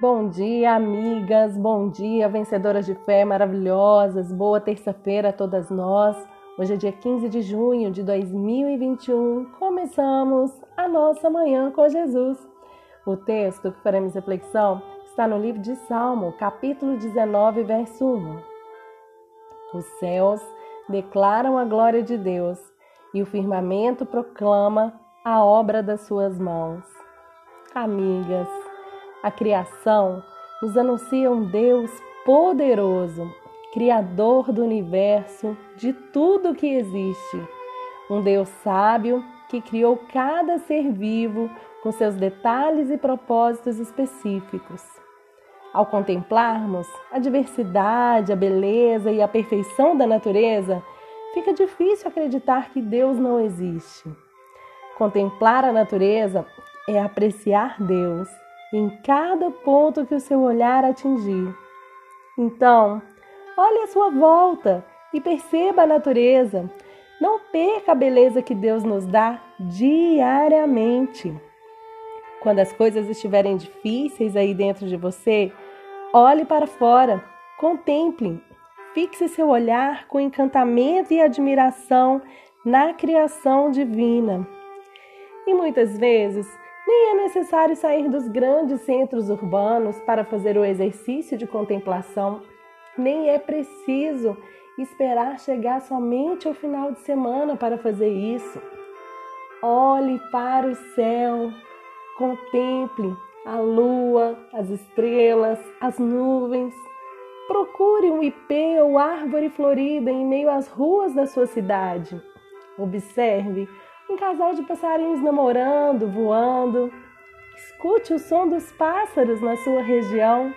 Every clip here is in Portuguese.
Bom dia, amigas. Bom dia, vencedoras de fé maravilhosas. Boa terça-feira a todas nós. Hoje é dia 15 de junho de 2021. Começamos a nossa manhã com Jesus. O texto que faremos reflexão está no livro de Salmo, capítulo 19, verso 1. Os céus declaram a glória de Deus e o firmamento proclama a obra das suas mãos. Amigas, a criação nos anuncia um Deus poderoso, Criador do universo, de tudo que existe. Um Deus sábio que criou cada ser vivo com seus detalhes e propósitos específicos. Ao contemplarmos a diversidade, a beleza e a perfeição da natureza, fica difícil acreditar que Deus não existe. Contemplar a natureza é apreciar Deus em cada ponto que o seu olhar atingir. Então, olhe à sua volta e perceba a natureza. Não perca a beleza que Deus nos dá diariamente. Quando as coisas estiverem difíceis aí dentro de você, olhe para fora, contemple, fixe seu olhar com encantamento e admiração na criação divina. E muitas vezes nem é necessário sair dos grandes centros urbanos para fazer o exercício de contemplação, nem é preciso esperar chegar somente ao final de semana para fazer isso. Olhe para o céu, contemple a lua, as estrelas, as nuvens. Procure um ipê ou árvore florida em meio às ruas da sua cidade. Observe um casal de passarinhos namorando, voando. Escute o som dos pássaros na sua região.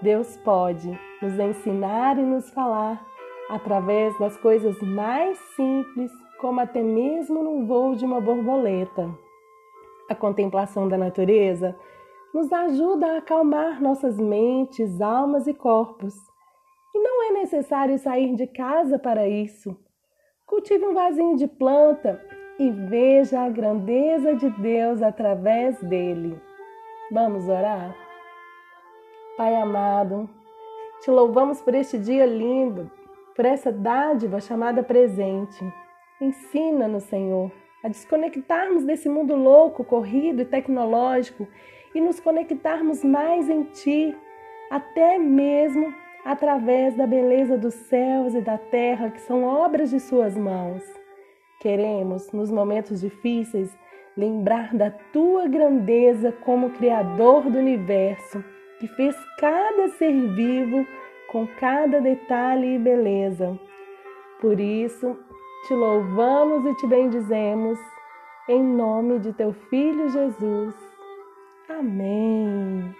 Deus pode nos ensinar e nos falar através das coisas mais simples, como até mesmo no voo de uma borboleta. A contemplação da natureza nos ajuda a acalmar nossas mentes, almas e corpos. E não é necessário sair de casa para isso. Cultive um vasinho de planta e veja a grandeza de Deus através dele. Vamos orar? Pai amado, te louvamos por este dia lindo, por essa dádiva chamada presente. Ensina-nos, Senhor, a desconectarmos desse mundo louco, corrido e tecnológico e nos conectarmos mais em Ti, até mesmo através da beleza dos céus e da terra, que são obras de Suas mãos. Queremos, nos momentos difíceis, lembrar da tua grandeza como Criador do universo, que fez cada ser vivo com cada detalhe e beleza. Por isso, te louvamos e te bendizemos, em nome de teu Filho Jesus. Amém.